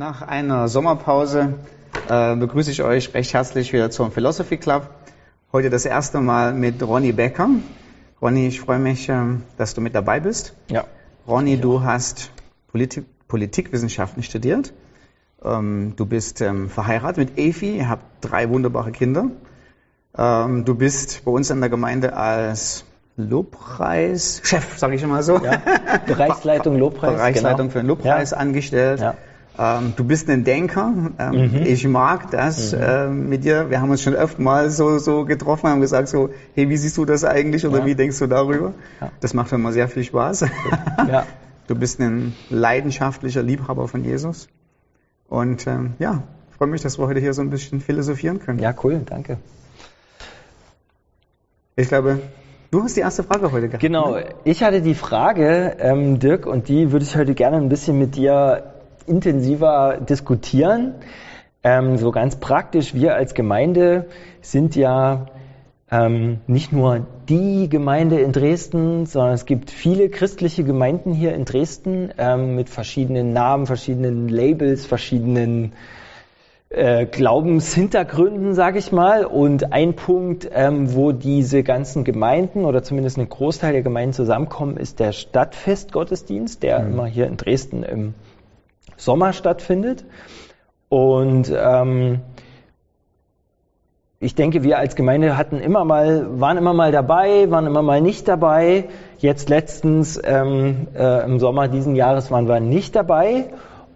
Nach einer Sommerpause äh, begrüße ich euch recht herzlich wieder zum Philosophy Club. Heute das erste Mal mit Ronny Becker. Ronny, ich freue mich, äh, dass du mit dabei bist. Ja. Ronny, du hast Politik, Politikwissenschaften studiert. Ähm, du bist ähm, verheiratet mit Efi, ihr habt drei wunderbare Kinder. Ähm, du bist bei uns in der Gemeinde als Lobpreis, Chef, sage ich immer so. Ja. Bereichsleitung Lobpreis. Bereichsleitung genau. für den Lobpreis ja. angestellt. Ja. Ähm, du bist ein Denker. Ähm, Mhm. Ich mag das ähm, mit dir. Wir haben uns schon öfter mal so, so getroffen, haben gesagt so, hey, wie siehst du das eigentlich oder Ja. wie denkst du darüber? Ja. Das macht immer sehr viel Spaß. Ja. Du bist ein leidenschaftlicher Liebhaber von Jesus. Und ähm, ja, ich freue mich, dass wir heute hier so ein bisschen philosophieren können. ja, cool, danke. Ich glaube, du hast die erste Frage heute gehabt. Genau, ne? ich hatte die Frage, ähm, Dirk, und die würde ich heute gerne ein bisschen mit dir intensiver diskutieren. Ähm, so ganz praktisch, wir als Gemeinde sind ja ähm, nicht nur die Gemeinde in Dresden, sondern es gibt viele christliche Gemeinden hier in Dresden ähm, mit verschiedenen Namen, verschiedenen Labels, verschiedenen äh, Glaubenshintergründen, sage ich mal. Und ein Punkt, ähm, wo diese ganzen Gemeinden oder zumindest ein Großteil der Gemeinden zusammenkommen, ist der Stadtfestgottesdienst, der immer hier in Dresden im Sommer stattfindet. Und ähm, ich denke, wir als Gemeinde hatten immer mal, waren immer mal dabei, waren immer mal nicht dabei. Jetzt letztens ähm, äh, im Sommer diesen Jahres waren wir nicht dabei.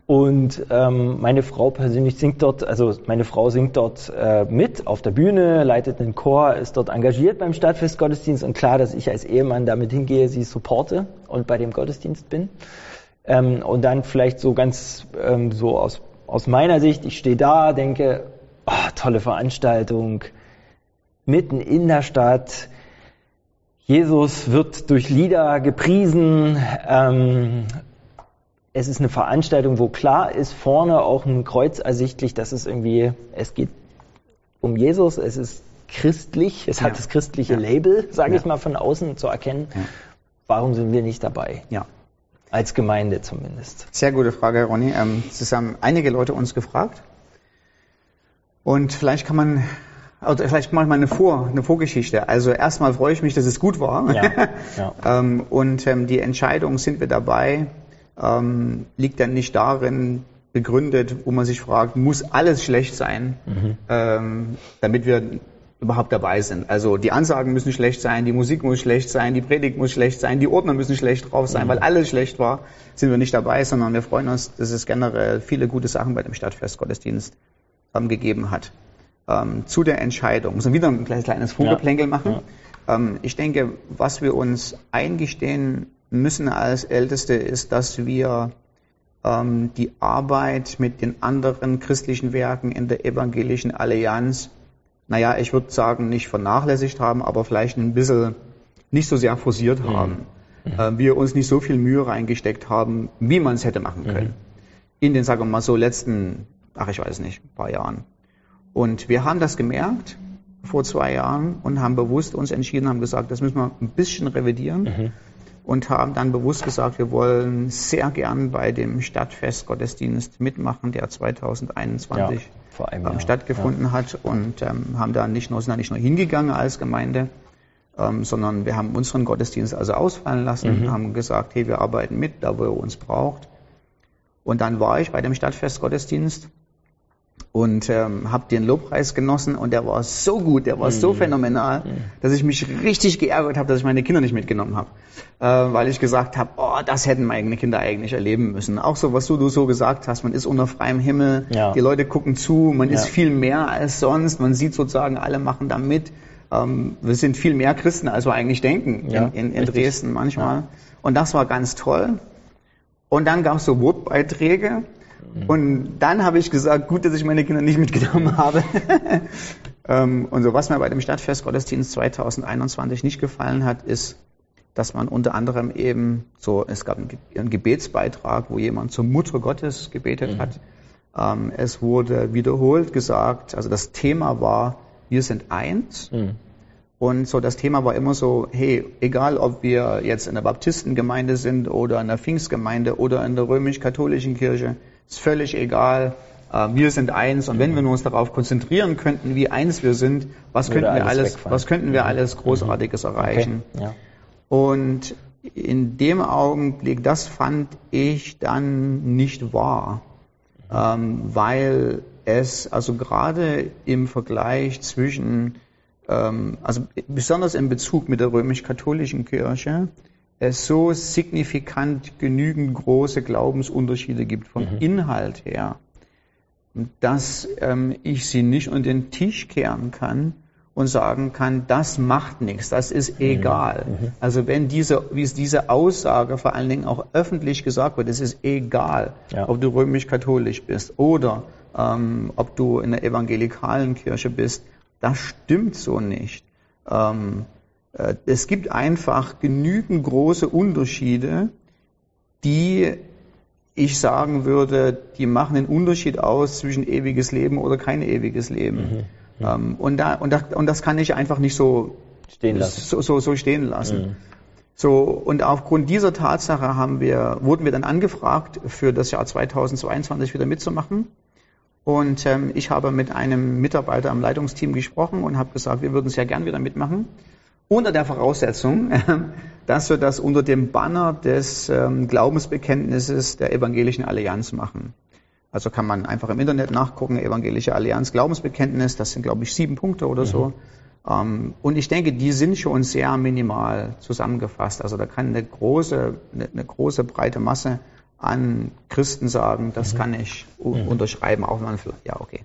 Und ähm, meine Frau persönlich singt dort, also meine Frau singt dort äh, mit auf der Bühne, leitet einen Chor, ist dort engagiert beim Stadtfestgottesdienst und klar, dass ich als Ehemann damit hingehe, sie supporte und bei dem Gottesdienst bin. Ähm, und dann vielleicht so ganz ähm, so aus, aus meiner Sicht, ich stehe da, denke, oh, tolle Veranstaltung, mitten in der Stadt. Jesus wird durch Lieder gepriesen. Ähm, es ist eine Veranstaltung, wo klar ist, vorne auch ein Kreuz ersichtlich, dass es irgendwie, es geht um Jesus, es ist christlich, es Ja. hat das christliche Ja. Label, sage Ja. ich mal, von außen zu erkennen. Warum sind wir nicht dabei? Ja. Als Gemeinde zumindest. Sehr gute Frage, Ronny. Ähm, Es haben einige Leute uns gefragt. Und vielleicht kann man, oder vielleicht mache ich mal eine, Vor, eine Vorgeschichte. Also erstmal freue ich mich, dass es gut war. Ja, ja. ähm, und ähm, die Entscheidung, sind wir dabei, liegt dann nicht darin begründet, wo man sich fragt, muss alles schlecht sein, Mhm. damit wir überhaupt dabei sind. Also die Ansagen müssen schlecht sein, die Musik muss schlecht sein, die Predigt muss schlecht sein, die Ordner müssen schlecht drauf sein, weil alles schlecht war, sind wir nicht dabei, sondern wir freuen uns, dass es generell viele gute Sachen bei dem Stadtfestgottesdienst ähm, gegeben hat. Ähm, zu der Entscheidung, müssen wir wieder ein kleines, kleines Vorgeplänkel machen. Ähm, ich denke, was wir uns eingestehen müssen als Älteste ist, dass wir ähm, die Arbeit mit den anderen christlichen Werken in der evangelischen Allianz, naja, ich würde sagen, nicht vernachlässigt haben, aber vielleicht ein bisschen nicht so sehr forciert haben. Äh, wir uns nicht so viel Mühe reingesteckt haben, wie man es hätte machen können. In den, sagen wir mal so, letzten, ach ich weiß nicht, paar Jahren. Und wir haben das gemerkt vor zwei Jahren und haben bewusst uns entschieden, haben gesagt, das müssen wir ein bisschen revidieren und haben dann bewusst gesagt, wir wollen sehr gern bei dem Stadtfestgottesdienst mitmachen, der 2021 Ja, vor einem ähm, Jahr, stattgefunden hat und ähm, haben da nicht nur, sind da nicht nur hingegangen als Gemeinde, ähm, sondern wir haben unseren Gottesdienst also ausfallen lassen, Mhm. haben gesagt, hey, wir arbeiten mit, da wo ihr uns braucht. Und dann war ich bei dem Stadtfestgottesdienst und ähm, habe den Lobpreis genossen und der war so gut, der war so Mhm. phänomenal, dass ich mich richtig geärgert habe, dass ich meine Kinder nicht mitgenommen habe, äh, weil ich gesagt habe, oh, das hätten meine Kinder eigentlich erleben müssen. Auch so, was du, du so gesagt hast, man ist unter freiem Himmel, Ja. die Leute gucken zu, man ist Ja. viel mehr als sonst, man sieht sozusagen, alle machen da mit. Ähm, wir sind viel mehr Christen, als wir eigentlich denken Ja, in, in, in. Dresden manchmal. Und das war ganz toll. Und dann gab es so Wortbeiträge. Und dann habe ich gesagt, gut, dass ich meine Kinder nicht mitgenommen habe. ähm, und so, was mir bei dem Stadtfestgottesdienst 2021 nicht gefallen hat, ist, dass man unter anderem eben so, es gab einen Ge- einen Gebetsbeitrag, wo jemand zur Mutter Gottes gebetet hat. Ähm, es wurde wiederholt gesagt, also das Thema war, wir sind eins. Mhm. Und so das Thema war immer so, hey, egal ob wir jetzt in der Baptistengemeinde sind oder in der Pfingstgemeinde oder in der römisch-katholischen Kirche, ist völlig egal. Äh, wir sind eins und wenn wir uns darauf konzentrieren könnten, wie eins wir sind, was Würde könnten wir alles wegfallen. was könnten wir alles Großartiges erreichen? Okay. Ja. Und in dem Augenblick, das fand ich dann nicht wahr, ähm, weil es also gerade im Vergleich zwischen, ähm, also besonders in Bezug mit der römisch-katholischen Kirche, es so signifikant genügend große Glaubensunterschiede gibt vom Inhalt her, dass ähm, ich sie nicht unter den Tisch kehren kann und sagen kann, das macht nichts, das ist egal. Also wenn diese, wie es diese Aussage vor allen Dingen auch öffentlich gesagt wird, es ist egal, Ja. ob du römisch-katholisch bist oder ähm, ob du in der evangelikalen Kirche bist, das stimmt so nicht. Ähm, äh, es gibt einfach genügend große Unterschiede, die ich sagen würde, die machen den Unterschied aus zwischen ewiges Leben oder kein ewiges Leben. Ähm, und, da, und, das, und das kann ich einfach nicht so, Stehen lassen. so, so, so stehen lassen. So, und aufgrund dieser Tatsache haben wir, wurden wir dann angefragt, für das Jahr 2022 wieder mitzumachen. Und ähm, ich habe mit einem Mitarbeiter am Leitungsteam gesprochen und habe gesagt, wir würden sehr gern wieder mitmachen. Unter der Voraussetzung, dass wir das unter dem Banner des ähm, Glaubensbekenntnisses der Evangelischen Allianz machen. Also kann man einfach im Internet nachgucken, Evangelische Allianz Glaubensbekenntnis, das sind glaube ich sieben Punkte oder so. Ähm, und ich denke, die sind schon sehr minimal zusammengefasst. Also da kann eine große, eine, große breite Masse an Christen sagen, das kann ich u- unterschreiben, auch wenn man vielleicht, ja okay.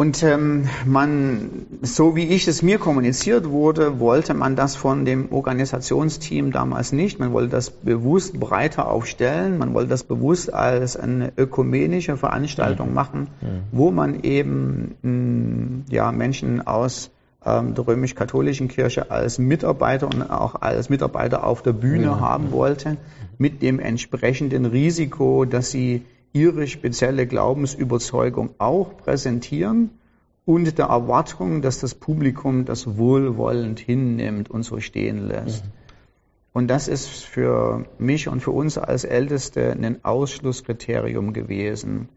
Und ähm, man, so wie ich es mir kommuniziert wurde, wollte man das von dem Organisationsteam damals nicht. Man wollte das bewusst breiter aufstellen. Man wollte das bewusst als eine ökumenische Veranstaltung machen, wo man eben mh, ja, Menschen aus ähm, der römisch-katholischen Kirche als Mitarbeiter und auch als Mitarbeiter auf der Bühne haben wollte, mit dem entsprechenden Risiko, dass sie ihre spezielle Glaubensüberzeugung auch präsentieren und der Erwartung, dass das Publikum das wohlwollend hinnimmt und so stehen lässt. Und das ist für mich und für uns als Älteste ein Ausschlusskriterium gewesen.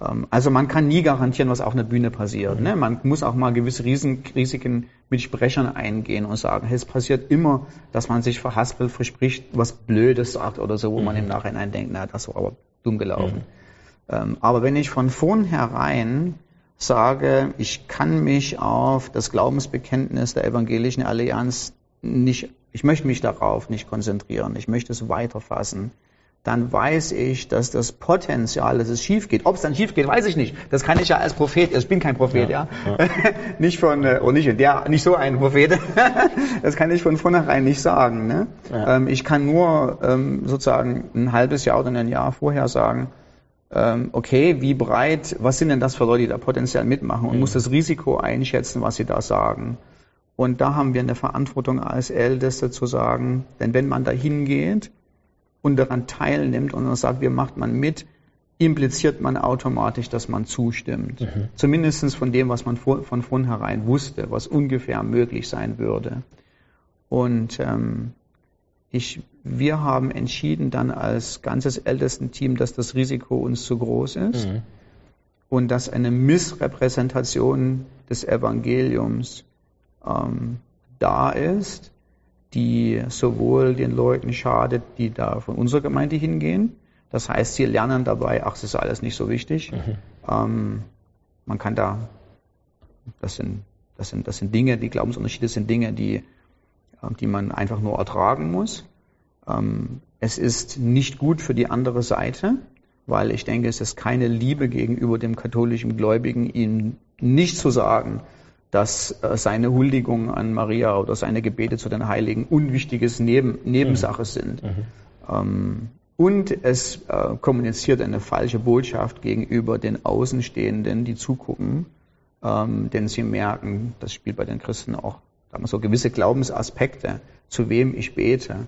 Ähm, Also man kann nie garantieren, was auf einer Bühne passiert. Ne? Man muss auch mal gewisse Risen- Risiken mit Sprechern eingehen und sagen, hey, es passiert immer, dass man sich verhaspelt, verspricht, was Blödes sagt oder so, wo man im Nachhinein denkt, na, das war aber dumm gelaufen. Ähm, Aber wenn ich von vornherein sage, ich kann mich auf das Glaubensbekenntnis der evangelischen Allianz nicht, ich möchte mich darauf nicht konzentrieren, ich möchte es weiterfassen, dann weiß ich, dass das Potenzial, dass es schief geht. Ob es dann schief geht, weiß ich nicht. Das kann ich ja als Prophet, ich bin kein Prophet, ja. nicht von, äh, oder nicht, der, nicht so ein Prophet. das kann ich von vornherein nicht sagen. Ne? Ja. Ähm, ich kann nur ähm, sozusagen ein halbes Jahr oder ein Jahr vorher sagen, ähm, okay, wie breit, was sind denn das für Leute, die da potenziell mitmachen und muss das Risiko einschätzen, was sie da sagen. Und da haben wir eine Verantwortung als Älteste zu sagen, denn wenn man da hingeht und daran teilnimmt und dann sagt, wie macht man mit, impliziert man automatisch, dass man zustimmt. Zumindest von dem, was man vor, von vornherein wusste, was ungefähr möglich sein würde. Und ähm, ich, wir haben entschieden dann als ganzes Ältestenteam, dass das Risiko uns zu groß ist und dass eine Missrepräsentation des Evangeliums ähm, da ist, die sowohl den Leuten schadet, die da von unserer Gemeinde hingehen. Das heißt, sie lernen dabei, ach, das ist alles nicht so wichtig. Ähm, man kann da, das sind, das sind, das sind Dinge, die Glaubensunterschiede sind Dinge, die, äh, die man einfach nur ertragen muss. Ähm, es ist nicht gut für die andere Seite, weil ich denke, es ist keine Liebe gegenüber dem katholischen Gläubigen, ihm nicht zu sagen, dass äh, seine Huldigung an Maria oder seine Gebete zu den Heiligen unwichtiges Neben, Nebensache sind. Ähm, und es äh, kommuniziert eine falsche Botschaft gegenüber den Außenstehenden, die zugucken, ähm, denn sie merken, das spielt bei den Christen auch so gewisse Glaubensaspekte, zu wem ich bete,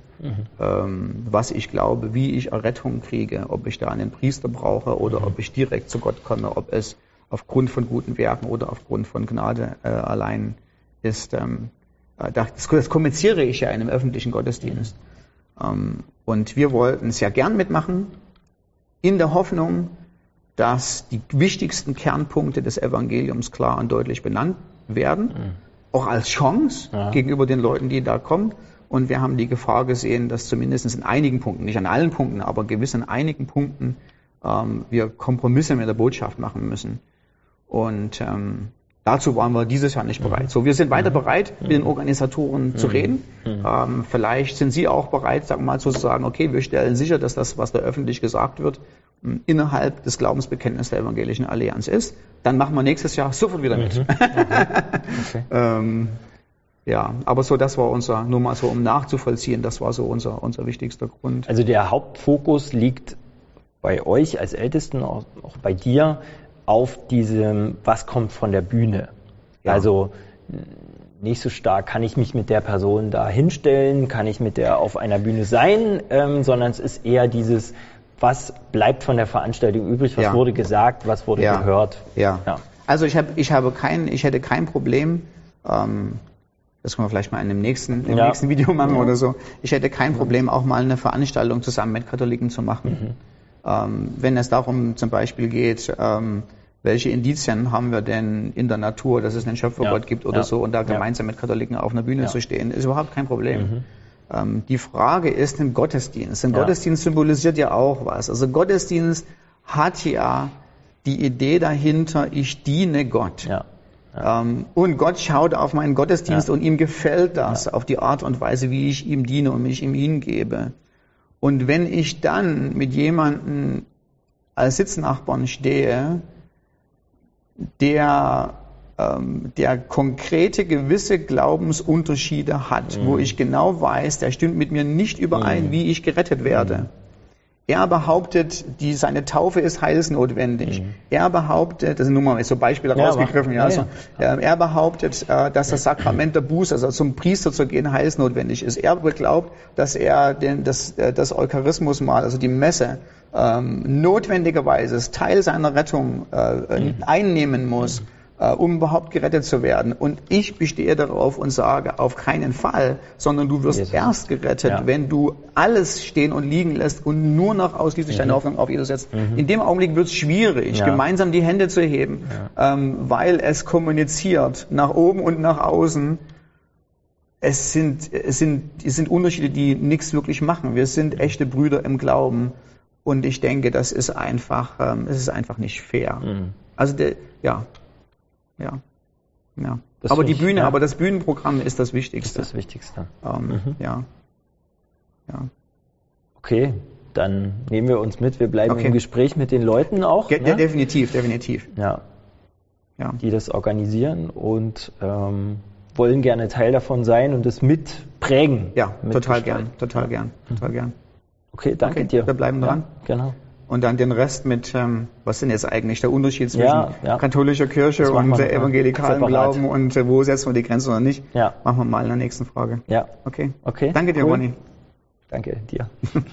ähm, was ich glaube, wie ich Errettung kriege, ob ich da einen Priester brauche oder ob ich direkt zu Gott komme, ob es aufgrund von guten Werken oder aufgrund von Gnade äh, allein ist. Ähm, äh, das, das kommuniziere ich ja in einem öffentlichen Gottesdienst. Ähm, und wir wollten sehr gern mitmachen. in der Hoffnung, dass die wichtigsten Kernpunkte des Evangeliums klar und deutlich benannt werden, mhm. auch als Chance ja. gegenüber den Leuten, die da kommen. Und wir haben die Gefahr gesehen, dass zumindest in einigen Punkten, nicht an allen Punkten, aber gewiss in einigen Punkten, ähm, wir Kompromisse mit der Botschaft machen müssen. Und ähm, dazu waren wir dieses Jahr nicht bereit. Mhm. So, wir sind weiter mhm. bereit, mit den Organisatoren zu reden. Ähm, vielleicht sind Sie auch bereit, sagen wir mal, zu sagen, okay, wir stellen sicher, dass das, was da öffentlich gesagt wird, innerhalb des Glaubensbekenntnisses der Evangelischen Allianz ist, dann machen wir nächstes Jahr sofort wieder mit. Mhm. Okay. ähm, ja, aber so, das war unser, nur mal so, um nachzuvollziehen, das war so unser, unser wichtigster Grund. Also der Hauptfokus liegt bei euch als Ältesten, auch, auch bei dir, auf diesem, was kommt von der Bühne. Ja. Also nicht so stark, kann ich mich mit der Person da hinstellen, kann ich mit der auf einer Bühne sein, ähm, sondern es ist eher dieses, was bleibt von der Veranstaltung übrig, was ja. wurde gesagt, was wurde ja. gehört. Ja. ja. Also ich, hab, ich, habe kein, ich hätte kein Problem, ähm, das können wir vielleicht mal in dem nächsten, im nächsten Video machen oder so, ich hätte kein Problem, auch mal eine Veranstaltung zusammen mit Katholiken zu machen. Mhm. Ähm, wenn es darum zum Beispiel geht, ähm, welche Indizien haben wir denn in der Natur, dass es einen Schöpfergott gibt oder so und da gemeinsam mit Katholiken auf einer Bühne zu stehen, ist überhaupt kein Problem. Mhm. Ähm, die Frage ist im Gottesdienst. Ein ja. Gottesdienst symbolisiert ja auch was. Also Gottesdienst hat ja die Idee dahinter, ich diene Gott. Ja. Ja. Ähm, und Gott schaut auf meinen Gottesdienst ja. und ihm gefällt das auf die Art und Weise, wie ich ihm diene und mich ihm hingebe. Und wenn ich dann mit jemandem als Sitznachbarn stehe, der ähm, der konkrete gewisse Glaubensunterschiede hat, mhm. wo ich genau weiß, der stimmt mit mir nicht überein, mhm. wie ich gerettet werde. Er behauptet, die, seine Taufe ist heilsnotwendig. Mhm. Er behauptet, das sind nur mal so Beispiele ja, rausgegriffen, ja, also, ja. er behauptet, äh, dass das Sakrament der Buße, also zum Priester zu gehen, heilsnotwendig ist. Er glaubt, dass er den, das, äh, das Eucharismusmahl, also die Messe, ähm, notwendigerweise Teil seiner Rettung äh, mhm. einnehmen muss. Mhm um überhaupt gerettet zu werden. Und ich bestehe darauf und sage, auf keinen Fall, sondern du wirst Jesus. erst gerettet, ja. wenn du alles stehen und liegen lässt und nur noch ausschließlich mhm. deine Hoffnung auf Jesus setzt. Mhm. In dem Augenblick wird es schwierig, ja. gemeinsam die Hände zu heben, ja. ähm, weil es kommuniziert nach oben und nach außen. Es sind, es sind, es sind Unterschiede, die nichts wirklich machen. Wir sind echte Brüder im Glauben. Und ich denke, das ist einfach, ähm, es ist einfach nicht fair. Mhm. Also, der, ja, ja. ja. Das aber die Bühne, ja. aber das Bühnenprogramm ist das Wichtigste. Das ist das Wichtigste. Ähm, mhm. Ja. Ja. Okay, dann nehmen wir uns mit. Wir bleiben okay. im Gespräch mit den Leuten auch. Ge ne? Definitiv, definitiv. Ja. ja. Die das organisieren und ähm, wollen gerne Teil davon sein und es mitprägen. Ja, total gern, total gern, total gern. Okay, danke okay, dir. Wir bleiben dran. Ja, genau und dann den Rest mit, ähm, was denn jetzt eigentlich der Unterschied zwischen ja, ja. katholischer Kirche und äh, evangelikalen Glauben und äh, wo setzen wir die Grenze oder nicht? Ja. Machen wir mal in der nächsten Frage. Ja. Okay. Okay. Danke dir, cool. Ronny. Danke dir.